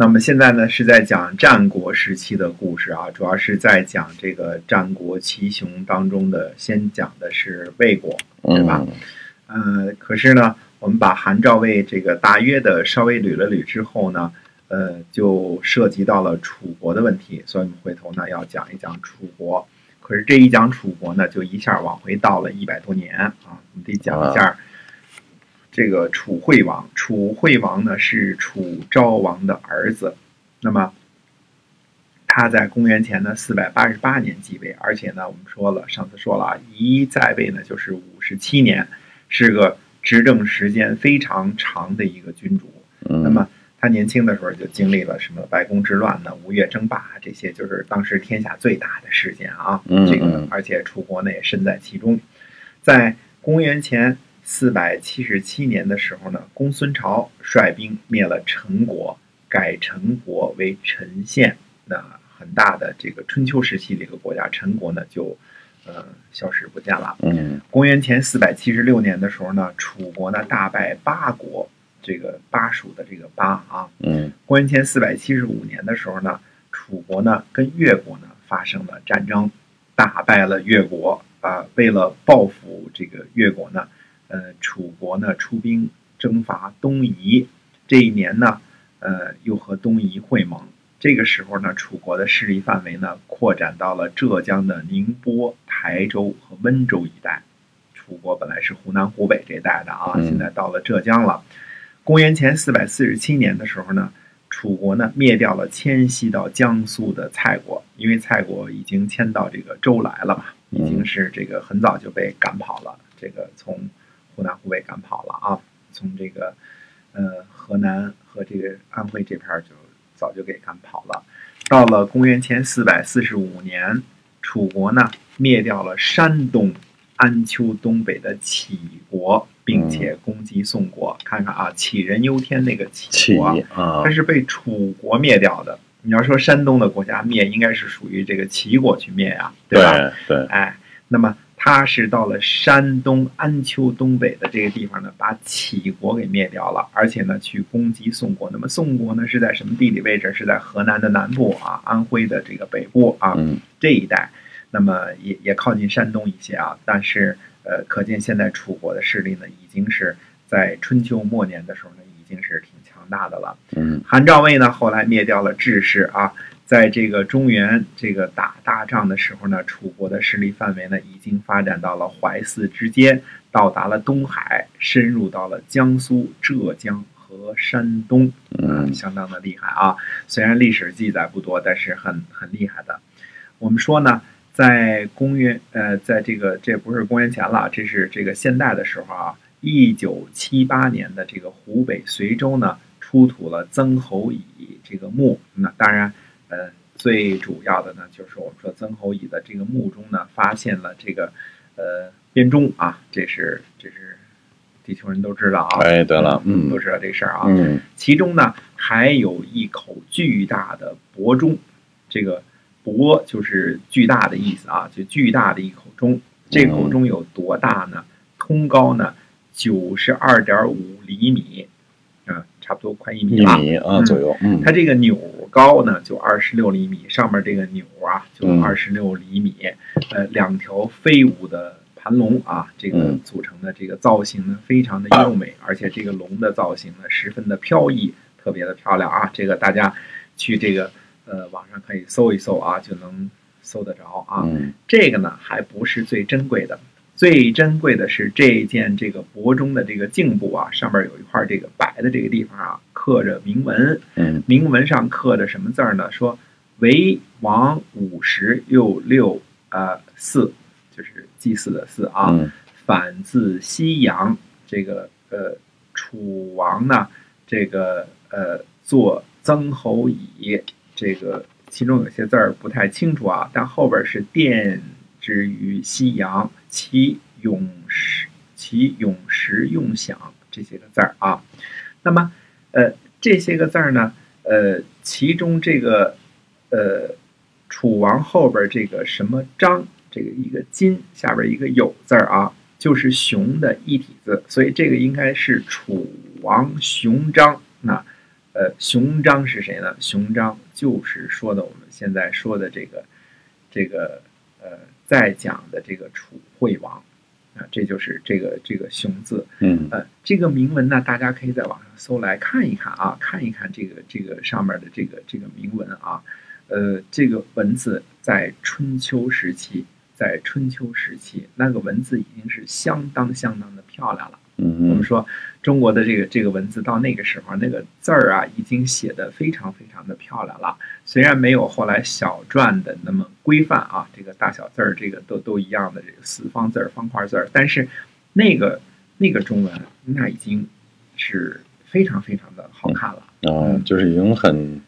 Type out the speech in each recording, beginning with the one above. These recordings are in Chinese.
那么现在呢，是在讲战国时期的故事啊，主要是在讲这个战国七雄当中的，先讲的是魏国，对吧？呃，可是呢，我们把韩赵魏这个大约的稍微捋了捋之后呢，呃，就涉及到了楚国的问题，所以我们回头呢要讲一讲楚国。可是这一讲楚国呢，就一下往回倒了一百多年啊，我们得讲一下。这个楚惠王，楚惠王呢是楚昭王的儿子，那么他在公元前的四百八十八年继位，而且呢我们说了，上次说了啊，一在位呢就是五十七年，是个执政时间非常长的一个君主。那么他年轻的时候就经历了什么白宫之乱呢、吴越争霸这些，就是当时天下最大的事件啊。这个而且楚国呢也身在其中，在公元前。四百七十七年的时候呢，公孙朝率兵灭了陈国，改陈国为陈县。那很大的这个春秋时期的一个国家，陈国呢就呃消失不见了。嗯，公元前四百七十六年的时候呢，楚国呢大败巴国，这个巴蜀的这个巴啊。嗯，公元前四百七十五年的时候呢，楚国呢跟越国呢发生了战争，打败了越国啊。为了报复这个越国呢。呃，楚国呢出兵征伐东夷，这一年呢，呃，又和东夷会盟。这个时候呢，楚国的势力范围呢扩展到了浙江的宁波、台州和温州一带。楚国本来是湖南、湖北这一带的啊，现在到了浙江了。公元前四百四十七年的时候呢，楚国呢灭掉了迁徙到江苏的蔡国，因为蔡国已经迁到这个周来了嘛，已经是这个很早就被赶跑了。这个从湖南、湖北赶跑了啊！从这个，呃，河南和这个安徽这片就早就给赶跑了。到了公元前四百四十五年，楚国呢灭掉了山东安丘东北的杞国，并且攻击宋国。看看啊，杞人忧天那个杞国啊，它是被楚国灭掉的。你要说山东的国家灭，应该是属于这个齐国去灭呀，对吧？对，哎，那么。他是到了山东安丘东北的这个地方呢，把杞国给灭掉了，而且呢去攻击宋国。那么宋国呢是在什么地理位置？是在河南的南部啊，安徽的这个北部啊这一带。那么也也靠近山东一些啊。但是呃，可见现在楚国的势力呢，已经是在春秋末年的时候呢，已经是挺强大的了。嗯，韩赵魏呢后来灭掉了智氏啊。在这个中原这个打大仗的时候呢，楚国的势力范围呢已经发展到了淮泗之间，到达了东海，深入到了江苏、浙江和山东，嗯，相当的厉害啊。虽然历史记载不多，但是很很厉害的。我们说呢，在公元呃，在这个这不是公元前了，这是这个现代的时候啊，一九七八年的这个湖北随州呢出土了曾侯乙这个墓，那当然。呃，最主要的呢，就是我们说曾侯乙的这个墓中呢，发现了这个呃编钟啊，这是这是地球人都知道啊。哎，对了，嗯，都知道这事儿啊。嗯。其中呢，还有一口巨大的帛钟，这个帛就是巨大的意思啊，就巨大的一口钟。这口钟有多大呢？通高呢九十二点五厘米，啊，差不多快一米了。一米啊左右。嗯。它这个钮。高呢就二十六厘米，上面这个钮啊就二十六厘米，呃，两条飞舞的盘龙啊，这个组成的这个造型呢非常的优美，而且这个龙的造型呢十分的飘逸，特别的漂亮啊。这个大家去这个呃网上可以搜一搜啊，就能搜得着啊。这个呢还不是最珍贵的。最珍贵的是这件这个帛中的这个颈部啊，上面有一块这个白的这个地方啊，刻着铭文。嗯，铭文上刻着什么字儿呢？说为王五十又六呃四，就是祭祀的祀啊。反自西洋，这个呃楚王呢，这个呃做曾侯乙，这个其中有些字儿不太清楚啊，但后边是殿。之于西洋，其永时，其永实用享这些个字儿啊。那么，呃，这些个字儿呢，呃，其中这个，呃，楚王后边这个什么章，这个一个金下边一个有字儿啊，就是熊的一体字，所以这个应该是楚王熊章。那，呃，熊章是谁呢？熊章就是说的我们现在说的这个这个呃，在讲的这个楚惠王啊，这就是这个这个熊字。嗯，呃，这个铭文呢，大家可以在网上搜来看一看啊，看一看这个这个上面的这个这个铭文啊。呃，这个文字在春秋时期，在春秋时期，那个文字已经是相当相当的漂亮了。嗯，我们说中国的这个这个文字到那个时候，那个字儿啊，已经写的非常非常的漂亮了。虽然没有后来小篆的那么规范啊，这个大小字儿这个都都一样的这个四方字儿、方块字儿，但是那个那个中文那已经是非常非常的好看了。啊，就是已经很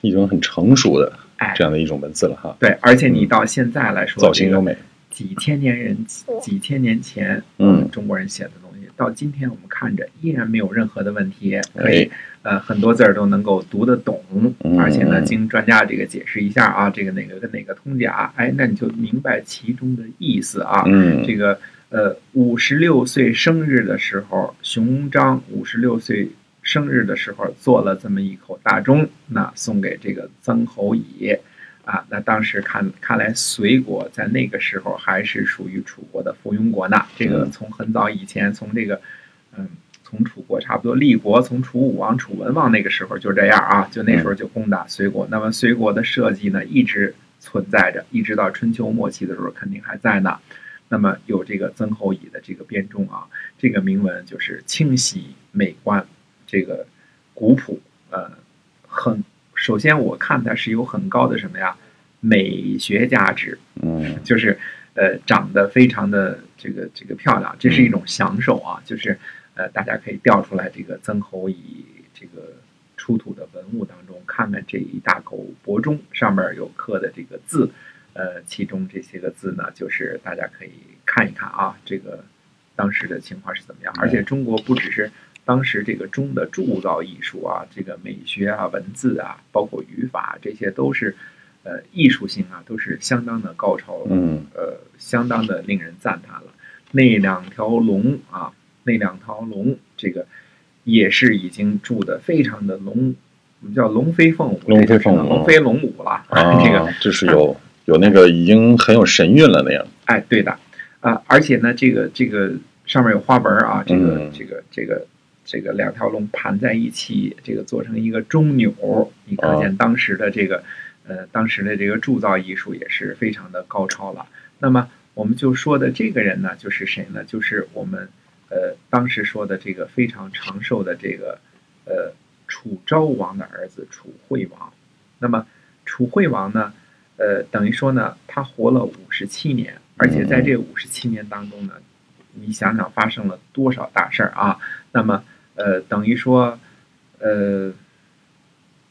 已经很成熟的哎这样的一种文字了哈。对，而且你到现在来说，造型优美，几千年人几千年前嗯中国人写的到今天我们看着依然没有任何的问题，可哎以呃很多字儿都能够读得懂，嗯而且呢，经专家这个解释一下啊，这个哪个跟哪个通假，哎，那你就明白其中的意思啊。嗯，这个呃，五十六岁生日的时候，熊章五十六岁生日的时候做了这么一口大钟，那送给这个曾侯乙啊。那当时看看来，隋国在那个时候还是属于楚国的附庸国呢。这个嗯从很早以前，从这个嗯，从楚国差不多立国，从楚武王、楚文王那个时候就这样啊，就那时候就攻打隋国。那么隋国的设计呢，一直存在着，一直到春秋末期的时候，肯定还在呢。那么有这个曾侯乙的这个编钟啊，这个铭文就是清晰美观，这个古朴，呃，很首先我看它是有很高的什么呀美学价值，嗯就是呃长得非常的这个这个漂亮，这是一种享受啊，就是呃大家可以调出来这个曾侯乙这个出土的文物当中，看看这一大口帛钟上面有刻的这个字，呃，其中这些个字呢，就是大家可以看一看啊，这个当时的情况是怎么样，而且中国不只是。当时这个钟的铸造艺术啊，这个美学啊、文字啊，包括语法，这些都是，呃，艺术性啊，都是相当的高超了。嗯呃，相当的令人赞叹了。那两条龙啊，那两条龙，这个也是已经铸的非常的龙，我们叫龙飞凤舞，龙飞凤舞龙飞龙舞了。啊，这个，就是有有那个已经很有神韵了那样。哎，对的，啊、而且呢，这个这个上面有花纹啊，这个、嗯这个这个这个两条龙盘在一起，这个做成一个钟钮，你可见当时的这个、呃当时的这个铸造艺术也是非常的高超了。那么我们就说的这个人呢，就是谁呢？就是我们呃当时说的这个非常长寿的这个呃楚昭王的儿子楚惠王。那么楚惠王呢，呃等于说呢，他活了五十七年，而且在这五十七年当中呢，你想想发生了多少大事儿啊？那么呃等于说呃。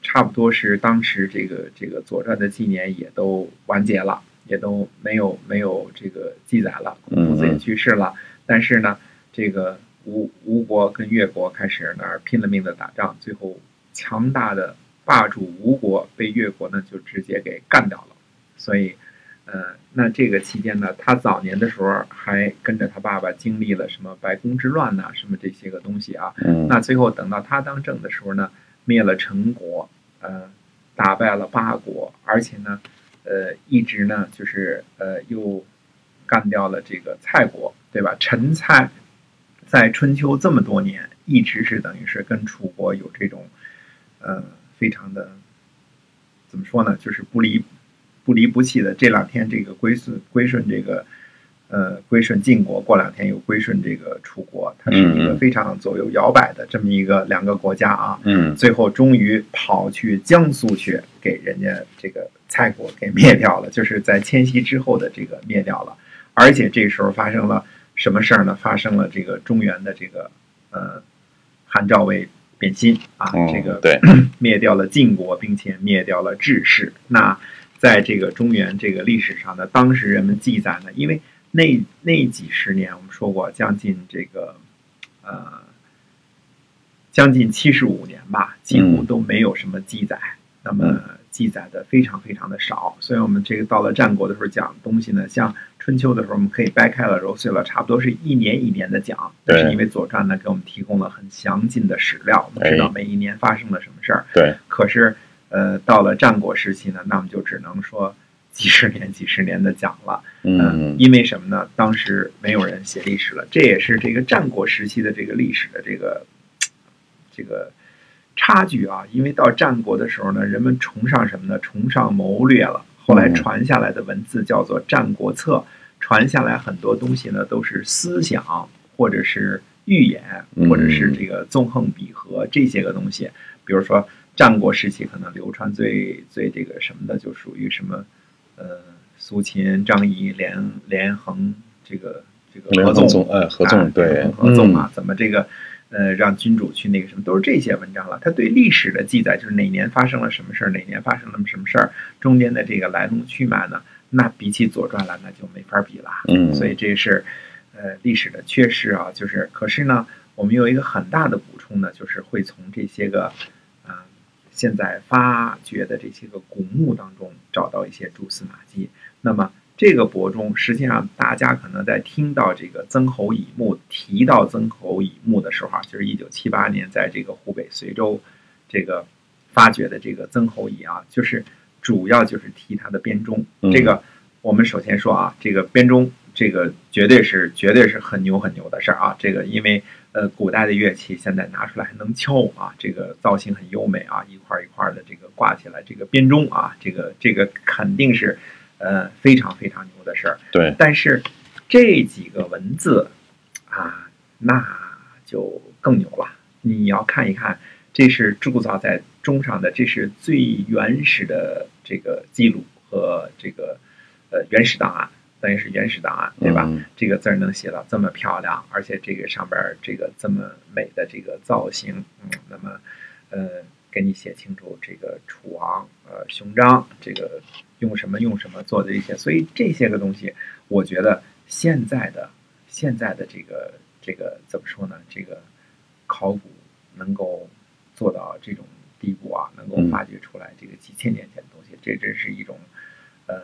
差不多是当时这个这个《左传》的纪年也都完结了，也都没有没有这个记载了，孔夫子也去世了。但是呢，这个吴吴国跟越国开始那儿拼了命的打仗，最后强大的霸主吴国被越国呢就直接给干掉了。所以，呃，那这个期间呢，他早年的时候还跟着他爸爸经历了什么白宫之乱呐、什么这些个东西啊。嗯那最后等到他当政的时候呢，灭了陈国，呃，打败了八国，而且呢，呃，一直呢就是呃又干掉了这个蔡国，对吧？陈蔡在春秋这么多年，一直是等于是跟楚国有这种呃非常的怎么说呢，就是不离不离不弃的。这两天这个归顺归顺这个。呃，归顺晋国，过两天又归顺这个楚国，它是一个非常左右摇摆的这么一个两个国家啊。嗯最后终于跑去江苏去，给人家这个蔡国给灭掉了，就是在迁徙之后的这个灭掉了。而且这时候发生了什么事儿呢？发生了这个中原的这个呃韩赵魏变心啊，嗯这个对，灭掉了晋国，并且灭掉了智氏。那在这个中原这个历史上的，当时人们记载呢，因为那那几十年，我们说过，将近这个呃将近七十五年吧，几乎嗯都没有什么记载。那么记载的非常非常的少。所以我们这个到了战国的时候讲东西呢，像春秋的时候，我们可以掰开了揉碎了，差不多是一年一年的讲。对是因为《左传》呢给我们提供了很详尽的史料，我们知道哎每一年发生了什么事儿。对，可是，呃，到了战国时期呢，那么就只能说几十年、几十年的讲了。嗯，因为什么呢？当时没有人写历史了，这也是这个战国时期的这个历史的这个这个差距啊。因为到战国的时候呢，人们崇尚什么呢？崇尚谋略了。后来嗯传下来的文字叫做《战国策》，传下来很多东西呢都是思想或者是预言，嗯或者是这个纵横捭阖这些个东西。比如说战国时期可能流传最最这个什么的，就属于什么呃苏秦、张仪连连横这个这个合纵哎，合啊纵，对合纵啊，怎么这个呃让君主去那个什么，都是这些文章了。他对历史的记载，就是哪年发生了什么事儿，哪年发生了什么事儿，中间的这个来龙去脉呢，那比起《左传》来，那就没法比了。嗯，所以这是呃历史的缺失啊。就是可是呢，我们有一个很大的补充呢，就是会从这些个啊、现在发掘的这些个古墓当中找到一些蛛丝马迹。那么这个博中，实际上大家可能在听到这个曾侯乙墓提到曾侯乙墓的时候啊，就是一九七八年在这个湖北随州这个发掘的这个曾侯乙啊，就是主要就是提他的编钟。嗯这个我们首先说啊，这个编钟这个绝对是绝对是很牛很牛的事儿啊。这个因为呃古代的乐器现在拿出来还能敲啊，这个造型很优美啊，一块儿一块儿的这个挂起来，这个编钟啊，这个这个肯定是呃非常非常牛的事儿。对，但是这几个文字啊，那就更牛了。你要看一看，这是铸造在钟上的，这是最原始的这个记录和这个呃原始档案，等于是原始档案，对吧？嗯这个字儿能写到这么漂亮，而且这个上边儿这个这么美的这个造型，嗯，那么呃，给你写清楚这个楚王呃胸章，这个用什么用什么做的一些，所以这些个东西，我觉得现在的现在的这个这个怎么说呢？这个考古能够做到这种地步啊，能够嗯发掘出来这个几千年前的东西，这真是一种呃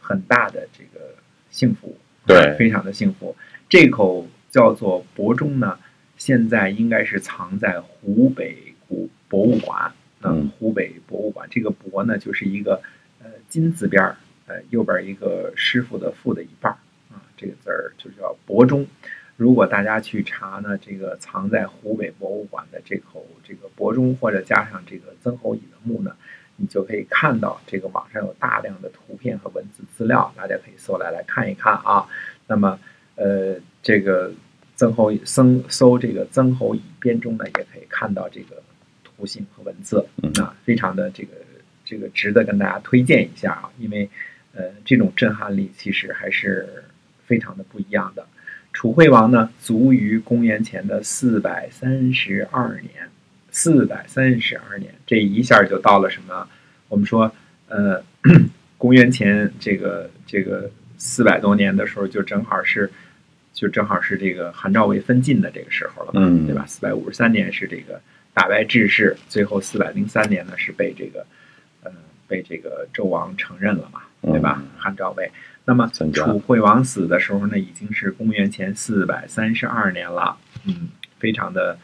很大的这个幸福，对非常的幸福。这口叫做博钟呢，现在应该是藏在湖北古博物馆。嗯湖北博物馆这个博呢，就是一个呃金字边儿，呃右边一个师傅的傅的一半儿啊，这个字儿就叫博钟。如果大家去查呢，这个藏在湖北博物馆的这口这个博钟，或者加上这个曾侯乙的墓呢，你就可以看到这个网上有大量的图片和文字资料，大家可以搜来来看一看啊。那么，呃，这个曾侯乙搜搜这个曾侯乙编钟呢，也可以看到这个图形和文字嗯啊，非常的这个这个值得跟大家推荐一下啊，因为呃，这种震撼力其实还是非常的不一样的。楚惠王呢，卒于公元前的四百三十二年，四百三十二年，这一下就到了什么？我们说，呃，公元前这个这个四百多年的时候，就正好是，就正好是这个韩赵魏分晋的这个时候了嘛，嗯对吧？四百五十三年是这个打败智氏，最后四百零三年呢是被这个，呃，被这个纣王承认了嘛，对吧？嗯韩赵魏。那么楚惠王死的时候呢，已经是公元前四百三十二年了，嗯，非常的，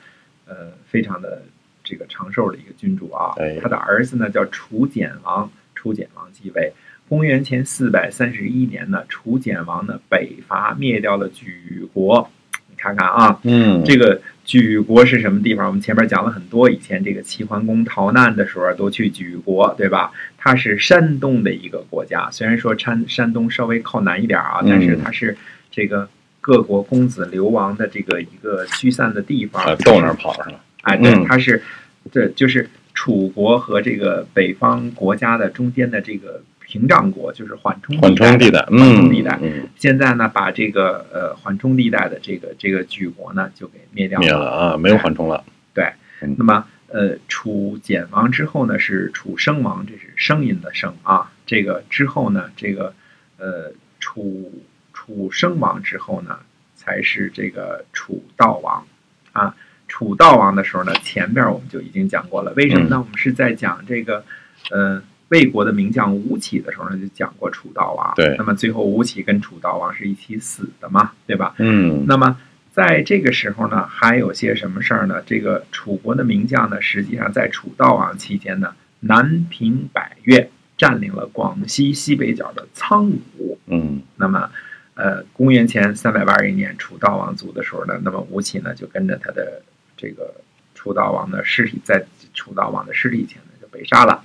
呃，非常的这个长寿的一个君主啊。哎他的儿子呢叫楚简王，楚简王继位。公元前四百三十一年呢，楚简王呢北伐灭掉了莒国。你看看啊，嗯，这个莒国是什么地方？我们前面讲了很多，以前这个齐桓公逃难的时候都去莒国，对吧？它是山东的一个国家，虽然说山山东稍微靠南一点啊，但是嗯它是这个各国公子流亡的这个一个聚散的地方啊，。都往那儿跑是吧？哎，对，嗯它是，这就是楚国和这个北方国家的中间的这个屏障国，就是缓冲缓冲地带，缓冲嗯，地带。嗯，现在呢，把这个呃缓冲地带的这个这个举国呢，就给灭掉灭了啊，没有缓冲了，对那么，呃，楚简王之后呢是楚声王，这是声音的声啊。这个之后呢，这个呃楚楚声王之后呢，才是这个楚悼王啊。楚悼王的时候呢，前边我们就已经讲过了。为什么呢？我们是在讲这个呃魏国的名将吴起的时候呢，就讲过楚悼王。对。那么最后吴起跟楚悼王是一起死的嘛，对吧？嗯。那么在这个时候呢，还有些什么事儿呢？这个楚国的名将呢，实际上在楚悼王期间呢，南平百越，占领了广西西北角的苍梧。嗯。那么，呃，公元前三百八十一年，楚悼王卒的时候呢，那么吴起呢，就跟着他的这个楚悼王的尸体，在楚悼王的尸体前呢，就被杀了。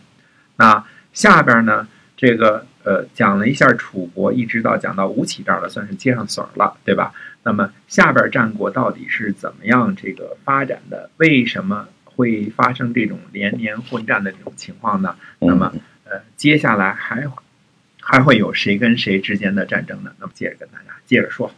那下边呢，这个呃讲了一下楚国，一直到讲到吴起这儿了，算是接上锁了，对吧？那么下边战国到底是怎么样这个发展的？为什么会发生这种连年混战的这种情况呢？那么呃，接下来还还会有谁跟谁之间的战争呢？那么接着跟大家接着说。